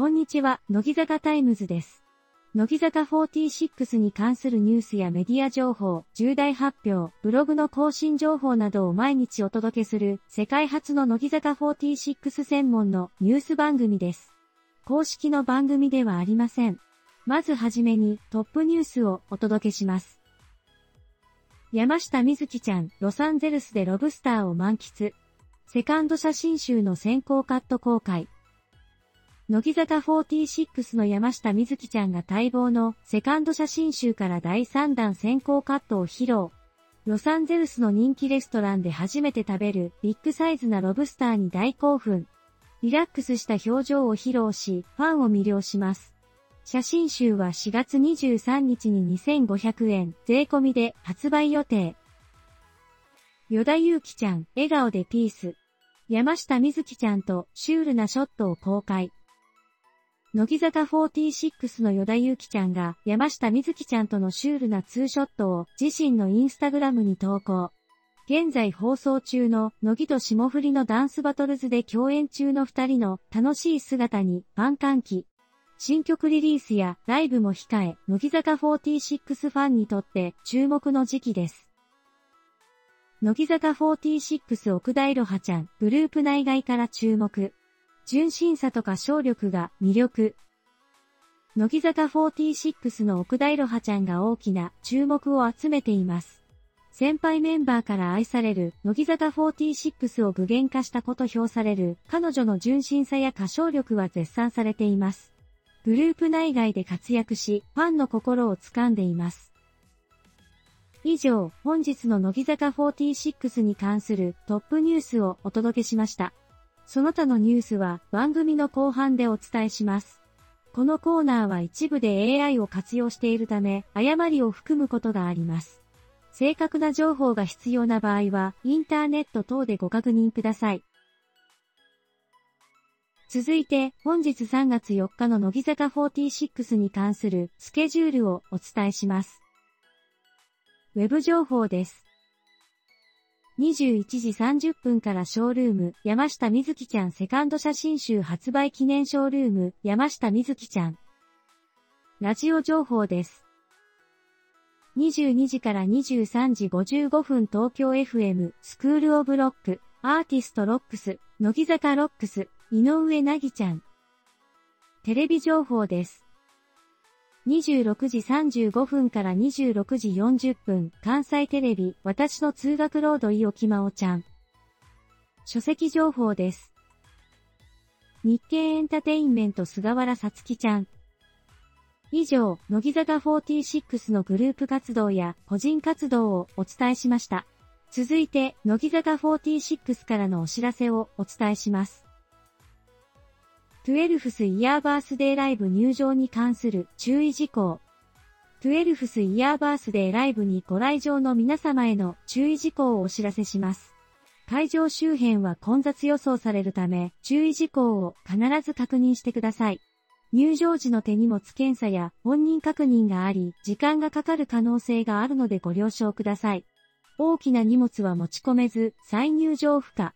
こんにちは、乃木坂タイムズです。乃木坂46に関するニュースやメディア情報、重大発表、ブログの更新情報などを毎日お届けする世界初の乃木坂46専門のニュース番組です。公式の番組ではありません。まずはじめにトップニュースをお届けします。山下美月ちゃん、ロサンゼルスでロブスターを満喫。セカンド写真集の先行カット公開。乃木坂46の山下美月ちゃんが待望のセカンド写真集から第3弾先行カットを披露。ロサンゼルスの人気レストランで初めて食べるビッグサイズなロブスターに大興奮。リラックスした表情を披露し、ファンを魅了します。写真集は4月23日に2500円税込みで発売予定。与田祐希ちゃん、笑顔でピース。山下美月ちゃんとシュールなショットを公開。乃木坂46の与田祐希ちゃんが山下美月ちゃんとのシュールなツーショットを自身のインスタグラムに投稿。現在放送中の乃木と霜降りのダンスバトルズで共演中の二人の楽しい姿にファン歓喜。新曲リリースやライブも控え、乃木坂46ファンにとって注目の時期です。乃木坂46奥田いろはちゃん、グループ内外から注目。純真さとか勝力が魅力。乃木坂46の奥田いろはちゃんが大きな注目を集めています。先輩メンバーから愛される乃木坂46を具現化したこと評される彼女の純真さや歌唱力は絶賛されています。グループ内外で活躍し、ファンの心を掴んでいます。以上、本日の乃木坂46に関するトップニュースをお届けしました。その他のニュースは番組の後半でお伝えします。このコーナーは一部で AI を活用しているため、誤りを含むことがあります。正確な情報が必要な場合は、インターネット等でご確認ください。続いて、本日3月4日の乃木坂46に関するスケジュールをお伝えします。ウェブ情報です。21時30分からショールーム、山下美月ちゃんセカンド写真集発売記念ショールーム、山下美月ちゃん。ラジオ情報です。22時から23時55分東京 FM、 SCHOOL OF LOCK、ARTIST LOCKS、乃木坂 LOCKS、井上和ちゃん。テレビ情報です。26時35分から26時40分、関西テレビ、私の通学ロード伊沖真央ちゃん。書籍情報です。日経エンタテインメント菅原さつきちゃん。以上、乃木坂46のグループ活動や個人活動をお伝えしました。続いて、乃木坂46からのお知らせをお伝えします。トゥエルフスイヤーバースデーライブ入場に関する注意事項。トゥエルフスイヤーバースデーライブにご来場の皆様への注意事項をお知らせします。会場周辺は混雑予想されるため、注意事項を必ず確認してください。入場時の手荷物検査や本人確認があり、時間がかかる可能性があるのでご了承ください。大きな荷物は持ち込めず、再入場不可。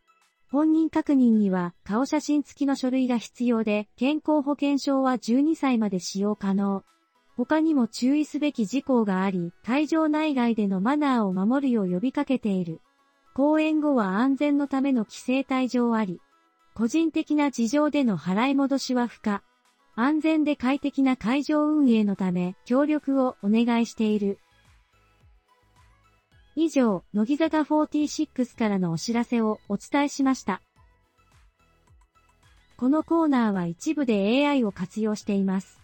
本人確認には顔写真付きの書類が必要で、健康保険証は12歳まで使用可能。他にも注意すべき事項があり、会場内外でのマナーを守るよう呼びかけている。公演後は安全のための規制退場あり。個人的な事情での払い戻しは不可。安全で快適な会場運営のため協力をお願いしている。以上、乃木坂46からのお知らせをお伝えしました。このコーナーは一部で AI を活用しています。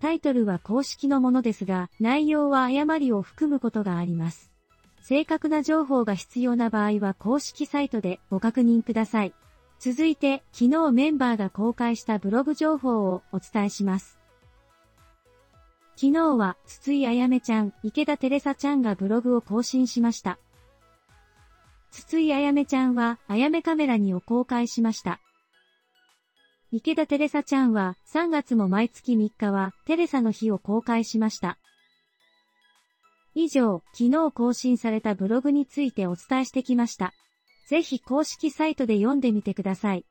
タイトルは公式のものですが、内容は誤りを含むことがあります。正確な情報が必要な場合は公式サイトでご確認ください。続いて、昨日メンバーが公開したブログ情報をお伝えします。昨日は、筒井あやめちゃん、池田テレサちゃんがブログを更新しました。筒井あやめちゃんは、あやめカメラにを公開しました。池田テレサちゃんは、3月も毎月3日は、テレサの日を公開しました。以上、昨日更新されたブログについてお伝えしてきました。ぜひ公式サイトで読んでみてください。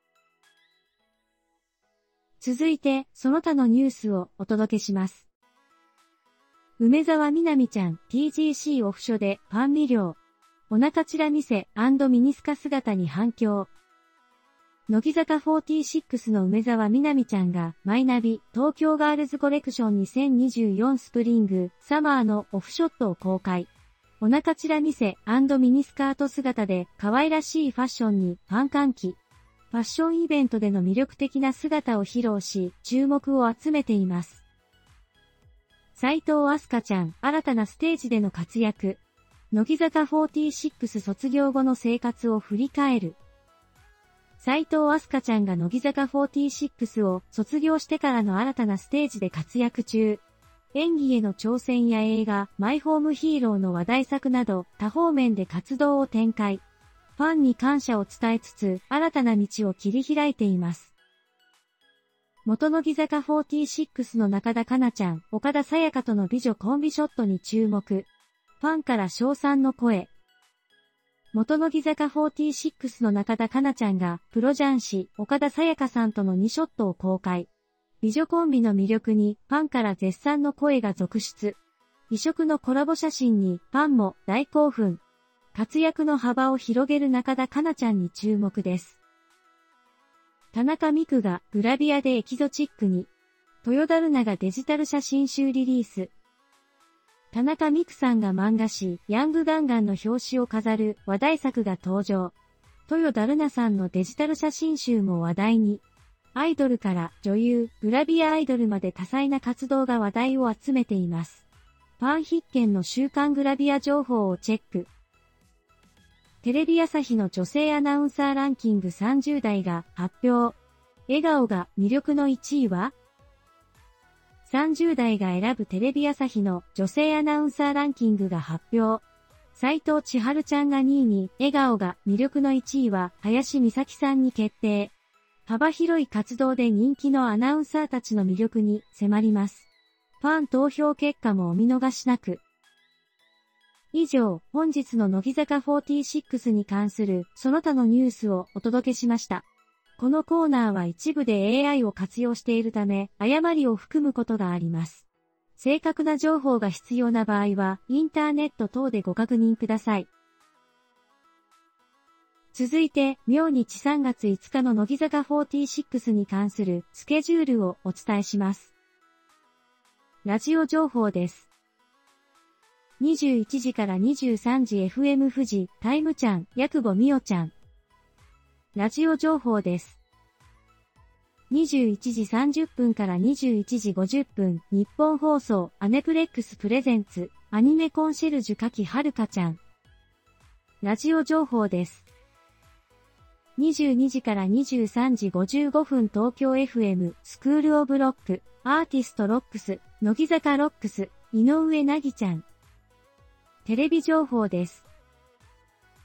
続いて、その他のニュースをお届けします。梅沢みなみちゃん TGC オフショでパンミ漁。お腹ちら見せミニスカ姿に反響。乃木坂46の梅沢みなみちゃんがマイナビ東京ガールズコレクション2024スプリングサマーのオフショットを公開。お腹ちら見せミニスカート姿で可愛らしいファッションにファン歓喜。ファッションイベントでの魅力的な姿を披露し、注目を集めています。斉藤飛鳥ちゃん、新たなステージでの活躍。乃木坂46卒業後の生活を振り返る。斉藤飛鳥ちゃんが乃木坂46を卒業してからの新たなステージで活躍中。演技への挑戦や映画、マイホームヒーローの話題作など多方面で活動を展開。ファンに感謝を伝えつつ新たな道を切り開いています。元乃木坂46の中田香奈ちゃん、岡田さやかとの美女コンビショットに注目。ファンから賞賛の声。元乃木坂46の中田香奈ちゃんが、プロ雀士、岡田さやかさんとの2ショットを公開。美女コンビの魅力に、ファンから絶賛の声が続出。異色のコラボ写真に、ファンも大興奮。活躍の幅を広げる中田香奈ちゃんに注目です。田中美久がグラビアでエキゾチックに、豊田ルナがデジタル写真集リリース。田中美久さんが漫画誌、ヤングガンガンの表紙を飾る話題作が登場。豊田ルナさんのデジタル写真集も話題に。アイドルから女優、グラビアアイドルまで多彩な活動が話題を集めています。ファン必見の週刊グラビア情報をチェック。テレビ朝日の女性アナウンサーランキング30代が発表。笑顔が魅力の1位は ?30 代が選ぶテレビ朝日の女性アナウンサーランキングが発表。斎藤千春ちゃんが2位に、笑顔が魅力の1位は林美咲さんに決定。幅広い活動で人気のアナウンサーたちの魅力に迫ります。ファン投票結果もお見逃しなく。以上、本日の乃木坂46に関するその他のニュースをお届けしました。このコーナーは一部で AI を活用しているため、誤りを含むことがあります。正確な情報が必要な場合は、インターネット等でご確認ください。続いて、明日3月5日の乃木坂46に関するスケジュールをお伝えします。ラジオ情報です。21時から23時 FM 富士、タイムちゃん、矢久保美緒ちゃん。ラジオ情報です。21時30分から21時50分、ニッポン放送、 Aniplex presents、アニメコンシェルジュ賀喜遥香ちゃん。ラジオ情報です。22時から23時55分東京 FM、 SCHOOL OF LOCK、ARTIST LOCKS、乃木坂 LOCKS、井上和ちゃん。テレビ情報です。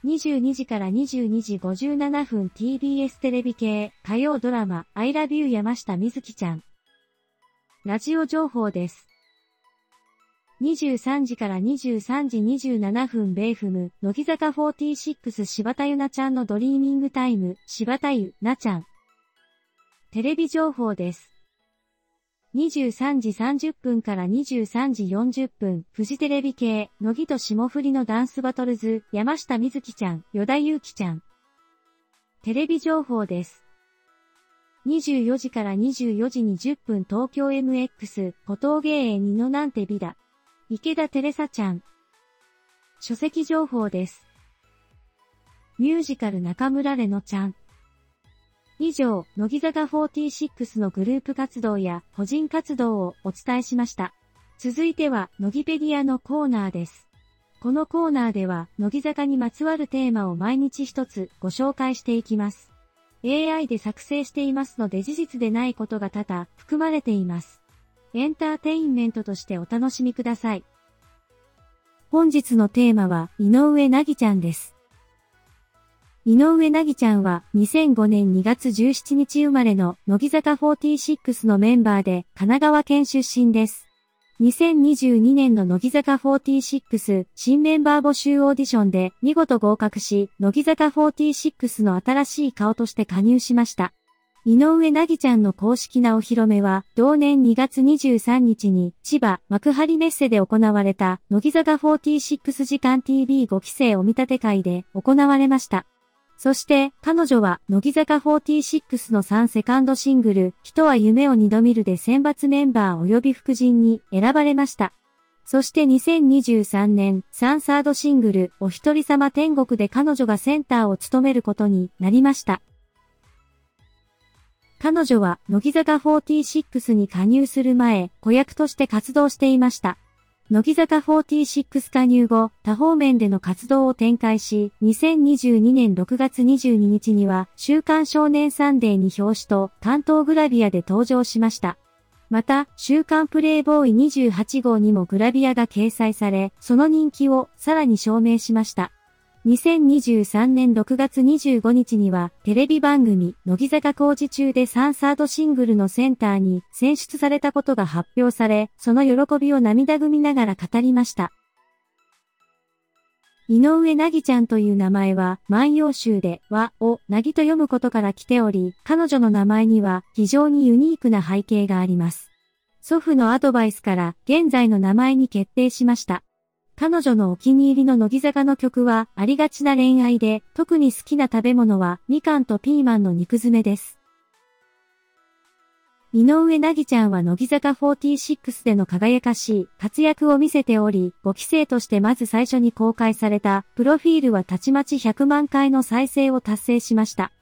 22時から22時57分 TBS テレビ系火曜ドラマ Eye Love You 山下美月ちゃん。ラジオ情報です。23時から23時27分 bayfm、乃木坂46柴田柚菜ちゃんの Dreaming Time、柴田柚菜ちゃん。テレビ情報です。23時30分から23時40分、フジテレビ系、乃木と霜降りのダンスバトルズ、山下美月ちゃん、与田祐希ちゃん。テレビ情報です。24時から24時20分東京 MX、小峠芸二のなんて美だ。池田テレサちゃん。書籍情報です。ミュージカル中村れのちゃん。以上、乃木坂46のグループ活動や個人活動をお伝えしました。続いては、乃木ペディアのコーナーです。このコーナーでは、乃木坂にまつわるテーマを毎日一つご紹介していきます。AI で作成していますので事実でないことが多々含まれています。エンターテインメントとしてお楽しみください。本日のテーマは、井上なぎちゃんです。井上なぎちゃんは2005年2月17日生まれの乃木坂46のメンバーで神奈川県出身です。2022年の乃木坂46新メンバー募集オーディションで見事合格し、乃木坂46の新しい顔として加入しました。井上なぎちゃんの公式なお披露目は、同年2月23日に千葉幕張メッセで行われた、乃木坂46時間 TV5 期生お見立て会で行われました。そして、彼女は、乃木坂46の3セカンドシングル、人は夢を二度見るで選抜メンバー及び副陣に選ばれました。そして2023年、3サードシングル、お一人様天国で彼女がセンターを務めることになりました。彼女は乃木坂46に加入する前、子役として活動していました。乃木坂46加入後、多方面での活動を展開し、2022年6月22日には、週刊少年サンデーに表紙と関東グラビアで登場しました。また、週刊プレイボーイ28号にもグラビアが掲載され、その人気をさらに証明しました。2023年6月25日にはテレビ番組乃木坂工事中で3サードシングルのセンターに選出されたことが発表され、その喜びを涙ぐみながら語りました。井上なぎちゃんという名前は万葉集で和をなぎと読むことから来ており、彼女の名前には非常にユニークな背景があります。祖父のアドバイスから現在の名前に決定しました。彼女のお気に入りの乃木坂の曲はありがちな恋愛で、特に好きな食べ物はみかんとピーマンの肉詰めです。井上なぎちゃんは乃木坂46での輝かしい活躍を見せており、5期生としてまず最初に公開されたプロフィールはたちまち100万回の再生を達成しました。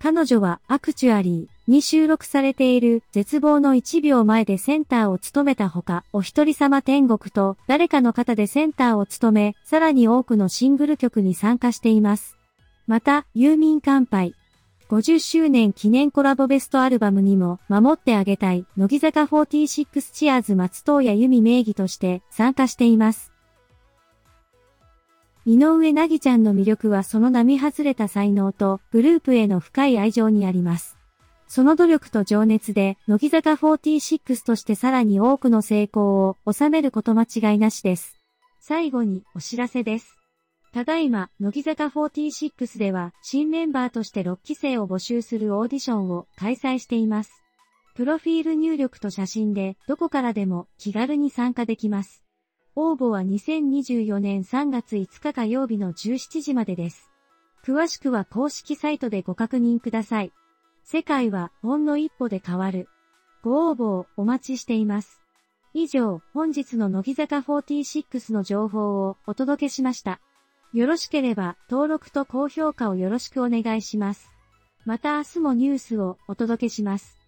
彼女はアクチュアリー、に収録されている絶望の1秒前でセンターを務めたほか、お一人様天国と誰かの方でセンターを務め、さらに多くのシングル曲に参加しています。また、ユーミン乾杯。50周年記念コラボベストアルバムにも守ってあげたい乃木坂46チアーズ松任谷由実名義として参加しています。井上なぎちゃんの魅力はその並外れた才能とグループへの深い愛情にあります。その努力と情熱で、乃木坂46としてさらに多くの成功を収めること間違いなしです。最後にお知らせです。ただいま、乃木坂46では、新メンバーとして6期生を募集するオーディションを開催しています。プロフィール入力と写真で、どこからでも気軽に参加できます。応募は2024年3月5日火曜日の17時までです。詳しくは公式サイトでご確認ください。世界はほんの一歩で変わる。ご応募をお待ちしています。以上、本日の乃木坂46の情報をお届けしました。よろしければ登録と高評価をよろしくお願いします。また明日もニュースをお届けします。